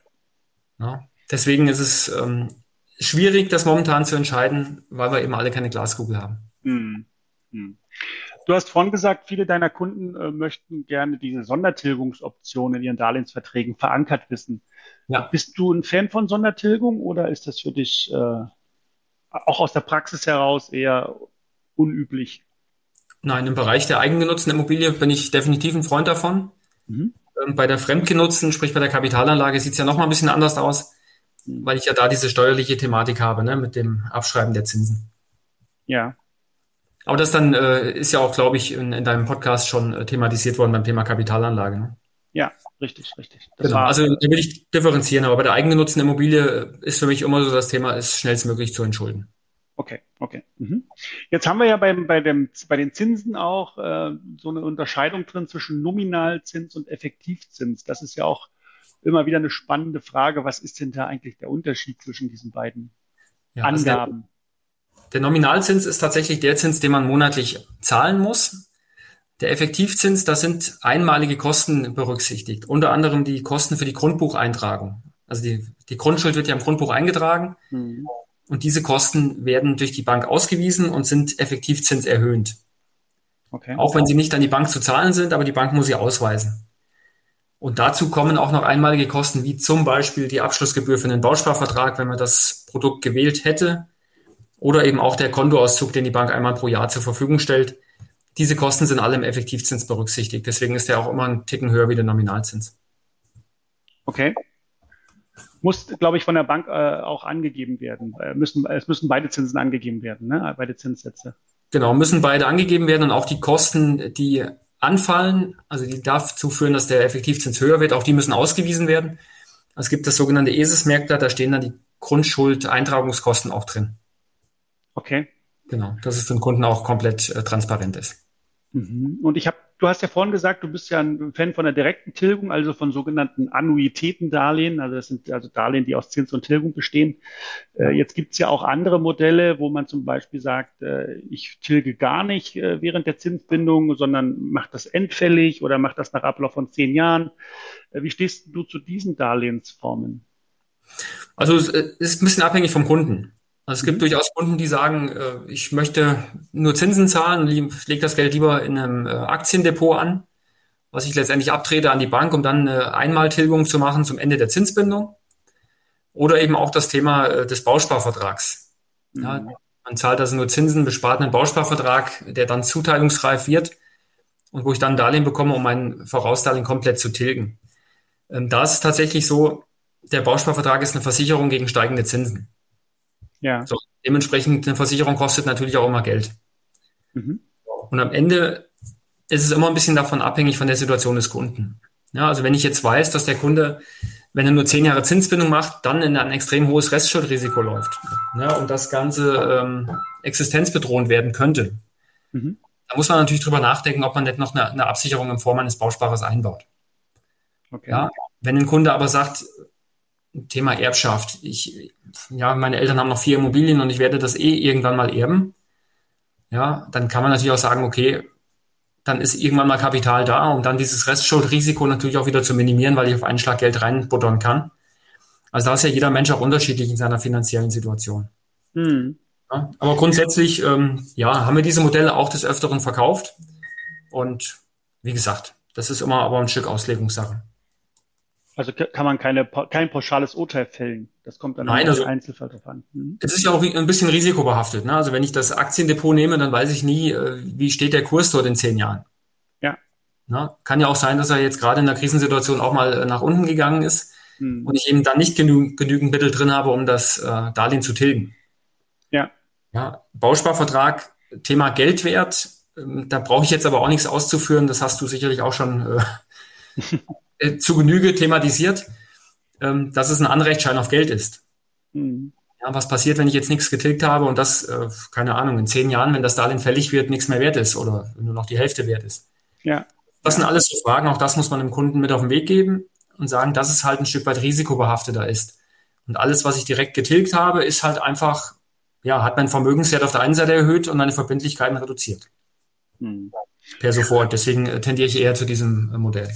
ja. Deswegen ist es ähm, schwierig, das momentan zu entscheiden, weil wir eben alle keine Glaskugel haben. Hm. Hm. Du hast vorhin gesagt, viele deiner Kunden äh, möchten gerne diese Sondertilgungsoption in ihren Darlehensverträgen verankert wissen. Ja. Bist du ein Fan von Sondertilgung oder ist das für dich äh, auch aus der Praxis heraus eher unüblich? Nein, im Bereich der eigengenutzten Immobilie bin ich definitiv ein Freund davon. Mhm. Ähm, bei der fremdgenutzten, sprich bei der Kapitalanlage, sieht es ja noch mal ein bisschen anders aus, mhm. weil ich ja da diese steuerliche Thematik habe, ne, mit dem Abschreiben der Zinsen. Ja. Aber das dann äh, ist ja auch, glaube ich, in, in deinem Podcast schon äh, thematisiert worden beim Thema Kapitalanlage. Ne? Ja, richtig, richtig. Das genau. Also da will ich differenzieren, aber bei der eigengenutzten Immobilie ist für mich immer so das Thema, ist schnellstmöglich zu entschulden. Okay, okay. Mhm. Jetzt haben wir ja beim, bei, dem, bei den Zinsen auch äh, so eine Unterscheidung drin zwischen Nominalzins und Effektivzins. Das ist ja auch immer wieder eine spannende Frage. Was ist denn da eigentlich der Unterschied zwischen diesen beiden ja, Angaben? Der, Nominalzins ist tatsächlich der Zins, den man monatlich zahlen muss. Der Effektivzins, da sind einmalige Kosten berücksichtigt, unter anderem die Kosten für die Grundbucheintragung. Also die, die Grundschuld wird ja im Grundbuch eingetragen mhm. und diese Kosten werden durch die Bank ausgewiesen und sind Effektivzins erhöht. Okay. Auch wenn sie nicht an die Bank zu zahlen sind, aber die Bank muss sie ausweisen. Und dazu kommen auch noch einmalige Kosten, wie zum Beispiel die Abschlussgebühr für einen Bausparvertrag, wenn man das Produkt gewählt hätte, oder eben auch der Kontoauszug, den die Bank einmal pro Jahr zur Verfügung stellt. Diese Kosten sind alle im Effektivzins berücksichtigt. Deswegen ist der auch immer ein Ticken höher wie der Nominalzins. Okay. Muss, glaube ich, von der Bank äh, auch angegeben werden. Äh, müssen, es müssen beide Zinsen angegeben werden, ne? beide Zinssätze. Genau, müssen beide angegeben werden und auch die Kosten, die anfallen, also die dazu führen, dass der Effektivzins höher wird, auch die müssen ausgewiesen werden. Es gibt das sogenannte ESIS-Merkblatt, da stehen dann die Grundschuld-Eintragungskosten auch drin. Okay. Genau, dass es für den Kunden auch komplett äh, transparent ist. Mhm. Und ich habe du hast ja vorhin gesagt, du bist ja ein Fan von der direkten Tilgung, also von sogenannten Annuitätendarlehen. Also das sind also Darlehen, die aus Zins und Tilgung bestehen. Äh, jetzt gibt's ja auch andere Modelle, wo man zum Beispiel sagt, äh, ich tilge gar nicht äh, während der Zinsbindung, sondern mache das endfällig oder mache das nach Ablauf von zehn Jahren. Äh, wie stehst du zu diesen Darlehensformen? Also es ist ein bisschen abhängig vom Kunden. Also es gibt mhm. durchaus Kunden, die sagen, äh, ich möchte nur Zinsen zahlen und lege das Geld lieber in einem äh, Aktiendepot an, was ich letztendlich abtrete an die Bank, um dann eine Einmaltilgung zu machen zum Ende der Zinsbindung. Oder eben auch das Thema äh, des Bausparvertrags. Mhm. Ja, man zahlt also nur Zinsen, bespart einen Bausparvertrag, der dann zuteilungsreif wird und wo ich dann Darlehen bekomme, um mein Vorausdarlehen komplett zu tilgen. Ähm, da ist es tatsächlich so, der Bausparvertrag ist eine Versicherung gegen steigende Zinsen. Ja. So, dementsprechend eine Versicherung kostet natürlich auch immer Geld. Mhm. Und am Ende ist es immer ein bisschen davon abhängig von der Situation des Kunden. Ja, also wenn ich jetzt weiß, dass der Kunde, wenn er nur zehn Jahre Zinsbindung macht, dann in ein extrem hohes Restschuldrisiko läuft ja, und das Ganze ähm, existenzbedrohend werden könnte, mhm. da muss man natürlich drüber nachdenken, ob man nicht noch eine, eine Absicherung in Form eines Bausparers einbaut. Okay. Ja, wenn ein Kunde aber sagt, Thema Erbschaft. Ich, ja, meine Eltern haben noch vier Immobilien und ich werde das eh irgendwann mal erben. Ja, dann kann man natürlich auch sagen, okay, dann ist irgendwann mal Kapital da, um dann dieses Restschuldrisiko natürlich auch wieder zu minimieren, weil ich auf einen Schlag Geld reinbuttern kann. Also da ist ja jeder Mensch auch unterschiedlich in seiner finanziellen Situation. Mhm. Ja, aber grundsätzlich, ähm, ja, haben wir diese Modelle auch des Öfteren verkauft. Und wie gesagt, das ist immer aber ein Stück Auslegungssache. Also kann man keine, kein pauschales Urteil fällen. Das kommt dann Nein, also, Einzelfall drauf an. Mhm. Es ist ja auch ein bisschen risikobehaftet. Ne? Also wenn ich das Aktiendepot nehme, dann weiß ich nie, äh, wie steht der Kurs dort in zehn Jahren. Ja. Na, kann ja auch sein, dass er jetzt gerade in der Krisensituation auch mal äh, nach unten gegangen ist mhm. und ich eben dann nicht genü genügend Mittel drin habe, um das äh, Darlehen zu tilgen. Ja. Ja, Bausparvertrag, Thema Geldwert, ähm, da brauche ich jetzt aber auch nichts auszuführen. Das hast du sicherlich auch schon äh, äh, zu Genüge thematisiert, ähm, dass es ein Anrechtsschein auf Geld ist. Mhm. Ja, was passiert, wenn ich jetzt nichts getilgt habe und das, äh, keine Ahnung, in zehn Jahren, wenn das Darlehen fällig wird, nichts mehr wert ist oder nur noch die Hälfte wert ist? Ja. Das sind alles so Fragen, auch das muss man dem Kunden mit auf den Weg geben und sagen, dass es halt ein Stück weit risikobehafteter ist. Und alles, was ich direkt getilgt habe, ist halt einfach, ja, hat mein Vermögenswert auf der einen Seite erhöht und meine Verbindlichkeiten reduziert. Mhm. Per sofort. Deswegen äh, tendiere ich eher zu diesem äh, Modell.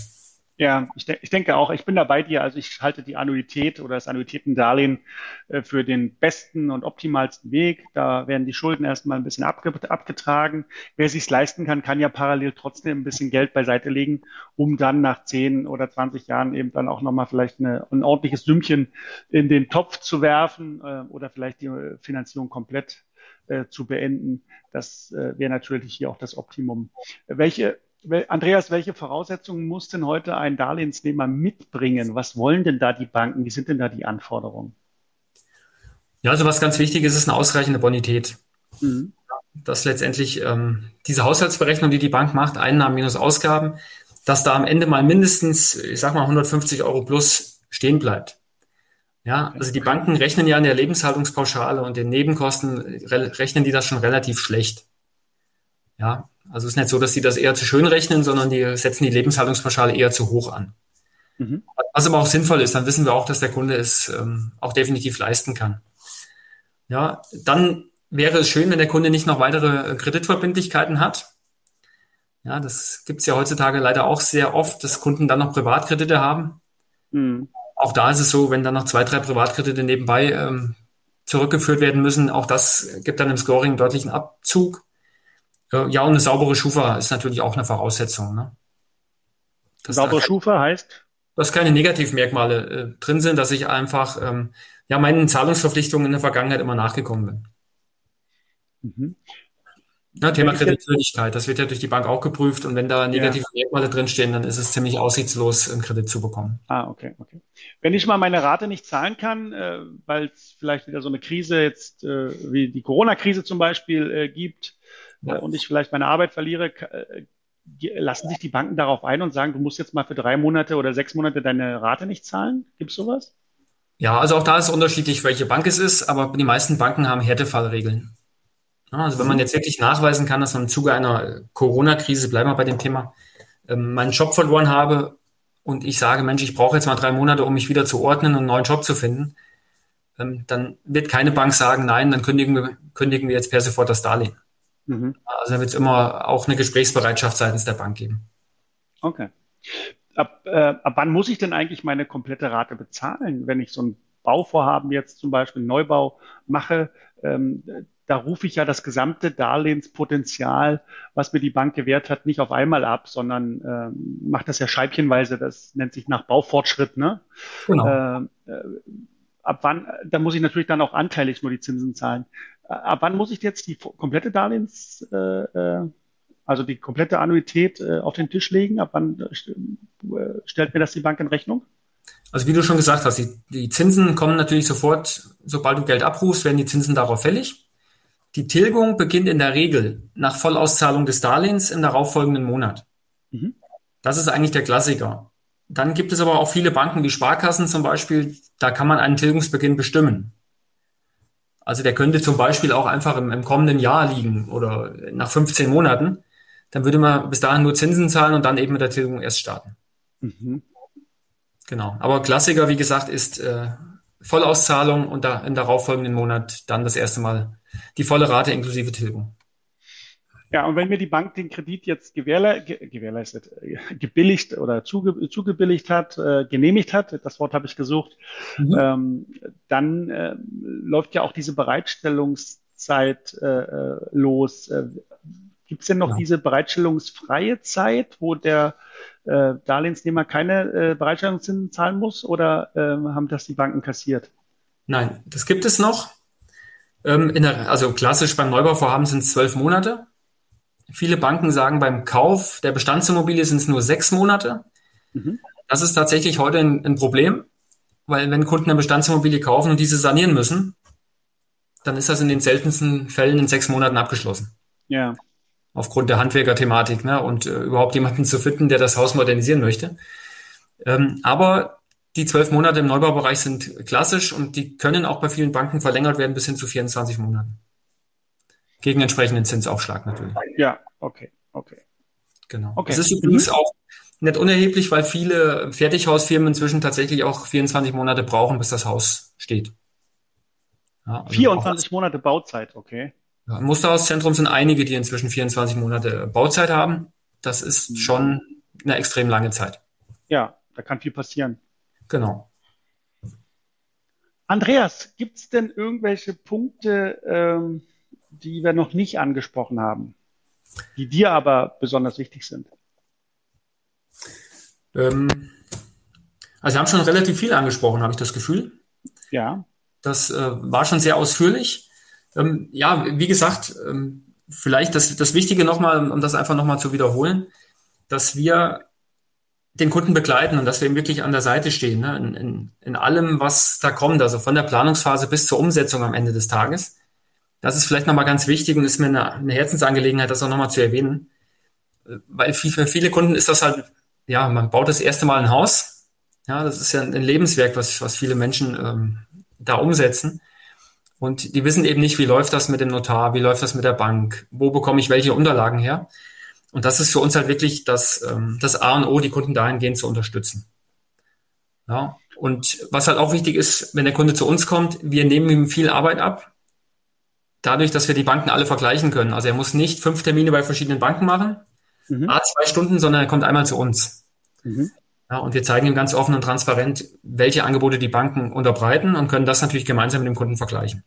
Ja, ich, de ich, denke auch, ich bin da bei dir. Also ich halte die Annuität oder das Annuitätendarlehen äh, für den besten und optimalsten Weg. Da werden die Schulden erstmal ein bisschen abge abgetragen. Wer sich leisten kann, kann ja parallel trotzdem ein bisschen Geld beiseite legen, um dann nach 10 oder 20 Jahren eben dann auch nochmal vielleicht eine, ein ordentliches Sümmchen in den Topf zu werfen äh, oder vielleicht die äh, Finanzierung komplett äh, zu beenden. Das äh, wäre natürlich hier auch das Optimum. Welche Andreas, welche Voraussetzungen muss denn heute ein Darlehensnehmer mitbringen? Was wollen denn da die Banken? Wie sind denn da die Anforderungen? Ja, also was ganz wichtig ist, ist eine ausreichende Bonität. Mhm. Dass letztendlich ähm, diese Haushaltsberechnung, die die Bank macht, Einnahmen minus Ausgaben, dass da am Ende mal mindestens, ich sag mal 150 Euro plus stehen bleibt. Ja, also die Banken rechnen ja in der Lebenshaltungspauschale und den Nebenkosten rechnen die das schon relativ schlecht. Ja, also es ist nicht so, dass sie das eher zu schön rechnen, sondern die setzen die Lebenshaltungspauschale eher zu hoch an. Mhm. Was aber auch sinnvoll ist, dann wissen wir auch, dass der Kunde es ähm, auch definitiv leisten kann. Ja, dann wäre es schön, wenn der Kunde nicht noch weitere Kreditverbindlichkeiten hat. Ja, das gibt es ja heutzutage leider auch sehr oft, dass Kunden dann noch Privatkredite haben. Mhm. Auch da ist es so, wenn dann noch zwei, drei Privatkredite nebenbei ähm, zurückgeführt werden müssen, auch das gibt dann im Scoring einen deutlichen Abzug. Ja, und eine saubere Schufa ist natürlich auch eine Voraussetzung. Ne? saubere Schufa heißt? Dass keine Negativmerkmale äh, drin sind, dass ich einfach ähm, ja meinen Zahlungsverpflichtungen in der Vergangenheit immer nachgekommen bin. Mhm. Ja, Thema Kreditwürdigkeit, das wird ja durch die Bank auch geprüft und wenn da negative ja. Merkmale drinstehen, dann ist es ziemlich aussichtslos, einen Kredit zu bekommen. Ah, okay, okay. Wenn ich mal meine Rate nicht zahlen kann, äh, weil es vielleicht wieder so eine Krise jetzt äh, wie die Corona-Krise zum Beispiel äh, gibt, ja. und ich vielleicht meine Arbeit verliere, äh, lassen sich die Banken darauf ein und sagen, du musst jetzt mal für drei Monate oder sechs Monate deine Rate nicht zahlen? Gibt es sowas? Ja, also auch da ist es unterschiedlich, welche Bank es ist, aber die meisten Banken haben Härtefallregeln. Also wenn man jetzt wirklich nachweisen kann, dass man im Zuge einer Corona-Krise, bleiben wir bei dem Thema, ähm, meinen Job verloren habe und ich sage, Mensch, ich brauche jetzt mal drei Monate, um mich wieder zu ordnen und einen neuen Job zu finden, ähm, dann wird keine Bank sagen, nein, dann kündigen wir, kündigen wir jetzt per sofort das Darlehen. Mhm. Also da wird es immer auch eine Gesprächsbereitschaft seitens der Bank geben. Okay. Ab, äh, ab wann muss ich denn eigentlich meine komplette Rate bezahlen, wenn ich so ein Bauvorhaben jetzt zum Beispiel Neubau mache? Ähm, da rufe ich ja das gesamte Darlehenspotenzial, was mir die Bank gewährt hat, nicht auf einmal ab, sondern äh, macht das ja scheibchenweise. Das nennt sich nach Baufortschritt. Ne? Genau. Äh, äh, ab wann? Da muss ich natürlich dann auch anteilig nur die Zinsen zahlen. Äh, ab wann muss ich jetzt die komplette Darlehens, äh, äh, also die komplette Annuität äh, auf den Tisch legen? Ab wann äh, stellt mir das die Bank in Rechnung? Also wie du schon gesagt hast, die, die Zinsen kommen natürlich sofort, sobald du Geld abrufst, werden die Zinsen darauf fällig. Die Tilgung beginnt in der Regel nach Vollauszahlung des Darlehens im darauffolgenden Monat. Mhm. Das ist eigentlich der Klassiker. Dann gibt es aber auch viele Banken wie Sparkassen zum Beispiel, da kann man einen Tilgungsbeginn bestimmen. Also der könnte zum Beispiel auch einfach im, im kommenden Jahr liegen oder nach 15 Monaten. Dann würde man bis dahin nur Zinsen zahlen und dann eben mit der Tilgung erst starten. Mhm. Genau. Aber Klassiker, wie gesagt, ist äh, Vollauszahlung und da im darauffolgenden Monat dann das erste Mal die volle Rate inklusive Tilgung. Ja, und wenn mir die Bank den Kredit jetzt gewährle gewährleistet, äh, gebilligt oder zuge zugebilligt hat, äh, genehmigt hat, das Wort habe ich gesucht, mhm. ähm, dann äh, läuft ja auch diese Bereitstellungszeit äh, äh los. Äh, Gibt es denn noch ja. diese bereitstellungsfreie Zeit, wo der äh, Darlehensnehmer keine äh, Bereitstellungszinsen zahlen muss oder äh, haben das die Banken kassiert? Nein, das gibt es noch. Ähm, der, also klassisch beim Neubauvorhaben sind es zwölf Monate. Viele Banken sagen, beim Kauf der Bestandsimmobilie sind es nur sechs Monate. Mhm. Das ist tatsächlich heute ein, ein, Problem, weil wenn Kunden eine Bestandsimmobilie kaufen und diese sanieren müssen, dann ist das in den seltensten Fällen in sechs Monaten abgeschlossen. Ja. Aufgrund der Handwerkerthematik ne? und äh, überhaupt jemanden zu finden, der das Haus modernisieren möchte. Ähm, aber die zwölf Monate im Neubaubereich sind klassisch und die können auch bei vielen Banken verlängert werden bis hin zu 24 Monaten. Gegen entsprechenden Zinsaufschlag natürlich. Ja, okay, okay. Genau. Okay. Das ist übrigens mhm. auch nicht unerheblich, weil viele Fertighausfirmen inzwischen tatsächlich auch 24 Monate brauchen, bis das Haus steht. Ja, also 24 Monate Bauzeit, okay. Ja, Im Musterhauszentrum sind einige, die inzwischen 24 Monate Bauzeit haben. Das ist mhm. schon eine extrem lange Zeit. Ja, da kann viel passieren. Genau. Andreas, gibt es denn irgendwelche Punkte, ähm, die wir noch nicht angesprochen haben, die dir aber besonders wichtig sind? Ähm, also wir haben schon relativ viel angesprochen, habe ich das Gefühl. Ja. Das äh, war schon sehr ausführlich. Ähm, ja, wie gesagt, ähm, vielleicht das, das Wichtige nochmal, um das einfach nochmal zu wiederholen, dass wir den Kunden begleiten und dass wir ihm wirklich an der Seite stehen, ne? in, in, in allem, was da kommt, also von der Planungsphase bis zur Umsetzung am Ende des Tages. Das ist vielleicht nochmal ganz wichtig und ist mir eine, eine Herzensangelegenheit, das auch nochmal zu erwähnen. Weil für viele Kunden ist das halt, ja, man baut das erste Mal ein Haus. Ja, das ist ja ein Lebenswerk, was, was viele Menschen ähm, da umsetzen. Und die wissen eben nicht, wie läuft das mit dem Notar, wie läuft das mit der Bank, wo bekomme ich welche Unterlagen her. Und das ist für uns halt wirklich das, ähm, das A und O, die Kunden dahingehend zu unterstützen. Ja. Und was halt auch wichtig ist, wenn der Kunde zu uns kommt, wir nehmen ihm viel Arbeit ab. Dadurch, dass wir die Banken alle vergleichen können. Also er muss nicht fünf Termine bei verschiedenen Banken machen, mhm. a zwei Stunden, sondern er kommt einmal zu uns. Mhm. Ja, und wir zeigen ihm ganz offen und transparent, welche Angebote die Banken unterbreiten und können das natürlich gemeinsam mit dem Kunden vergleichen.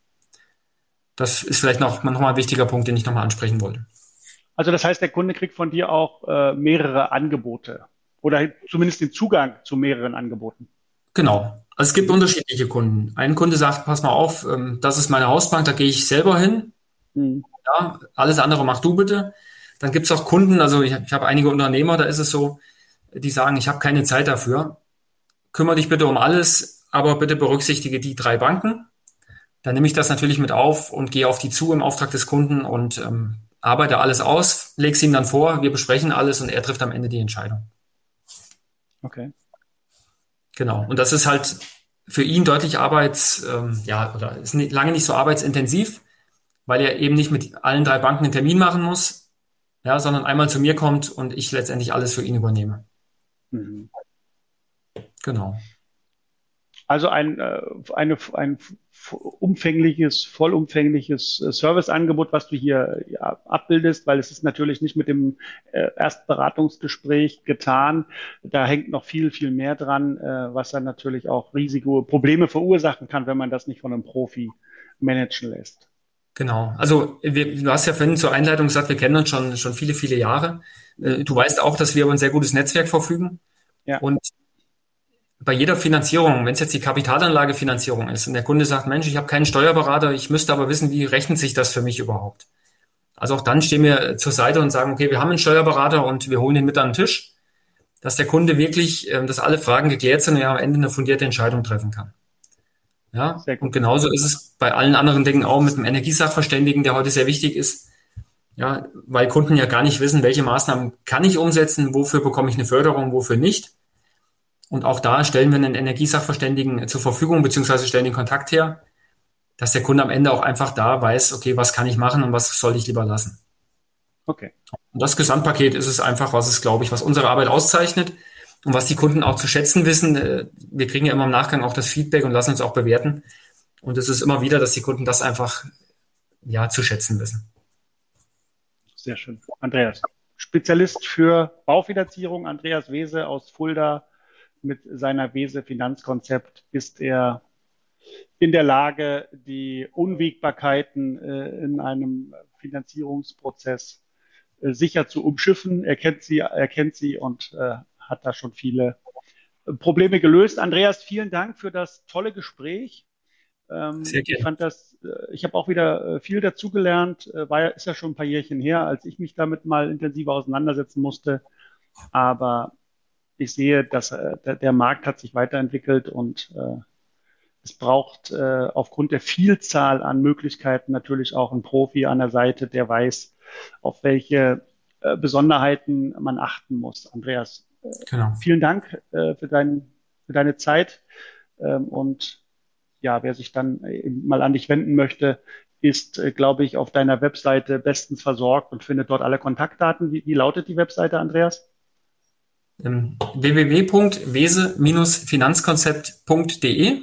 Das ist vielleicht noch, noch mal ein wichtiger Punkt, den ich nochmal ansprechen wollte. Also das heißt, der Kunde kriegt von dir auch äh, mehrere Angebote oder zumindest den Zugang zu mehreren Angeboten. Genau. Also es gibt unterschiedliche Kunden. Ein Kunde sagt, pass mal auf, ähm, das ist meine Hausbank, da gehe ich selber hin. Mhm. Ja, alles andere mach du bitte. Dann gibt es auch Kunden, also ich, ich habe einige Unternehmer, da ist es so, die sagen, ich habe keine Zeit dafür. Kümmere dich bitte um alles, aber bitte berücksichtige die drei Banken. Dann nehme ich das natürlich mit auf und gehe auf die zu im Auftrag des Kunden und ähm, arbeite alles aus, lege es ihm dann vor, wir besprechen alles und er trifft am Ende die Entscheidung. Okay. Genau. Und das ist halt für ihn deutlich arbeits, ähm, ja, oder ist nicht, lange nicht so arbeitsintensiv, weil er eben nicht mit allen drei Banken einen Termin machen muss. ja, sondern einmal zu mir kommt und ich letztendlich alles für ihn übernehme. Mhm. Genau. Also ein, äh, eine, ein umfängliches, vollumfängliches äh, Serviceangebot, was du hier ja, abbildest, weil es ist natürlich nicht mit dem äh, Erstberatungsgespräch getan. Da hängt noch viel, viel mehr dran, äh, was dann natürlich auch Risiko, Probleme verursachen kann, wenn man das nicht von einem Profi managen lässt. Genau. Also wir, du hast ja vorhin zur Einleitung gesagt, wir kennen uns schon, schon viele, viele Jahre. Äh, du weißt auch, dass wir über ein sehr gutes Netzwerk verfügen. Ja. Und bei jeder Finanzierung, wenn es jetzt die Kapitalanlagefinanzierung ist und der Kunde sagt, Mensch, ich habe keinen Steuerberater, ich müsste aber wissen, wie rechnet sich das für mich überhaupt? Also auch dann stehen wir zur Seite und sagen, okay, wir haben einen Steuerberater und wir holen ihn mit an den Tisch, dass der Kunde wirklich, ähm, dass alle Fragen geklärt sind und er am Ende eine fundierte Entscheidung treffen kann. Ja, und genauso ist es bei allen anderen Dingen auch mit dem Energiesachverständigen, der heute sehr wichtig ist. Ja, weil Kunden ja gar nicht wissen, welche Maßnahmen kann ich umsetzen, wofür bekomme ich eine Förderung, wofür nicht. Und auch da stellen wir einen Energiesachverständigen zur Verfügung, beziehungsweise stellen den Kontakt her, dass der Kunde am Ende auch einfach da weiß, okay, was kann ich machen und was soll ich lieber lassen. Okay. Und das Gesamtpaket ist es einfach, was es, glaube ich, was unsere Arbeit auszeichnet und was die Kunden auch zu schätzen wissen. Äh, wir kriegen ja immer im Nachgang auch das Feedback und lassen uns auch bewerten. Und es ist immer wieder, dass die Kunden das einfach, ja, zu schätzen wissen. Sehr schön. Andreas, Spezialist für Baufinanzierung, Andreas Wese aus Fulda, mit seiner Wese Finanzkonzept ist er in der Lage, die Unwägbarkeiten äh, in einem Finanzierungsprozess äh, sicher zu umschiffen. Er kennt sie, er kennt sie und äh, hat da schon viele Probleme gelöst. Andreas, vielen Dank für das tolle Gespräch. Ähm, Sehr gerne. Ich fand das, ich habe auch wieder viel dazugelernt. War ist ja schon ein paar Jährchen her, als ich mich damit mal intensiver auseinandersetzen musste. Aber ich sehe, dass äh, der Markt hat sich weiterentwickelt und äh, es braucht äh, aufgrund der Vielzahl an Möglichkeiten natürlich auch einen Profi an der Seite, der weiß, auf welche äh, Besonderheiten man achten muss. Andreas, äh, genau. vielen Dank äh, für, dein, für deine Zeit. Ähm, und ja, wer sich dann mal an dich wenden möchte, ist, äh, glaube ich, auf deiner Webseite bestens versorgt und findet dort alle Kontaktdaten. Wie, wie lautet die Webseite, Andreas? Ähm, www.wese-finanzkonzept.de.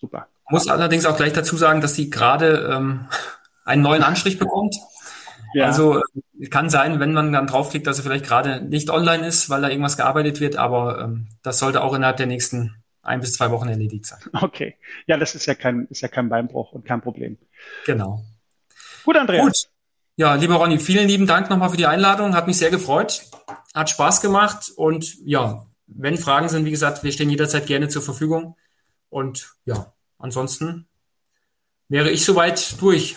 Super. Muss allerdings auch gleich dazu sagen, dass sie gerade ähm, einen neuen Anstrich bekommt. Ja. Also kann sein, wenn man dann draufklickt, dass er vielleicht gerade nicht online ist, weil da irgendwas gearbeitet wird, aber ähm, das sollte auch innerhalb der nächsten ein bis zwei Wochen erledigt sein. Okay. Ja, das ist ja kein, ist ja kein Beinbruch und kein Problem. Genau. Gut, Andreas. Gut. Ja, lieber Ronny, vielen lieben Dank nochmal für die Einladung. Hat mich sehr gefreut. Hat Spaß gemacht. Und ja, wenn Fragen sind, wie gesagt, wir stehen jederzeit gerne zur Verfügung. Und ja, ansonsten wäre ich soweit durch.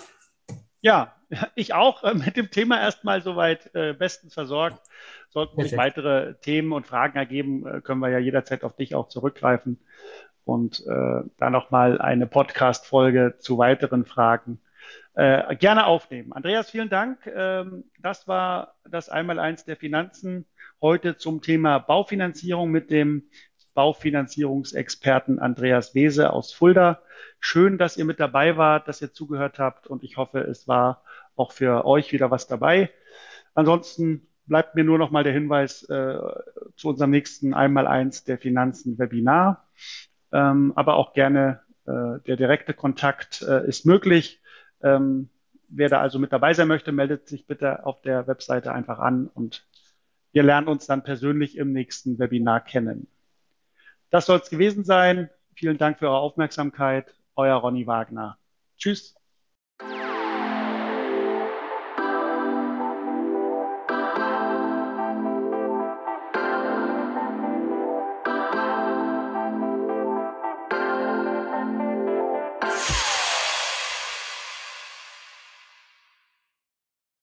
Ja, ich auch äh, mit dem Thema erstmal soweit äh, bestens versorgt. Sollten sich weitere Themen und Fragen ergeben, äh, können wir ja jederzeit auf dich auch zurückgreifen und äh, da nochmal eine Podcast-Folge zu weiteren Fragen äh, gerne aufnehmen. Andreas, vielen Dank. Ähm, das war das Einmaleins der Finanzen heute zum Thema Baufinanzierung mit dem Baufinanzierungsexperten Andreas Wese aus Fulda. Schön, dass ihr mit dabei wart, dass ihr zugehört habt und ich hoffe, es war auch für euch wieder was dabei. Ansonsten bleibt mir nur noch mal der Hinweis äh, zu unserem nächsten Einmaleins der Finanzen Webinar. Ähm, aber auch gerne äh, der direkte Kontakt äh, ist möglich. Ähm, wer da also mit dabei sein möchte, meldet sich bitte auf der Webseite einfach an und wir lernen uns dann persönlich im nächsten Webinar kennen. Das soll es gewesen sein. Vielen Dank für eure Aufmerksamkeit. Euer Ronny Wagner. Tschüss.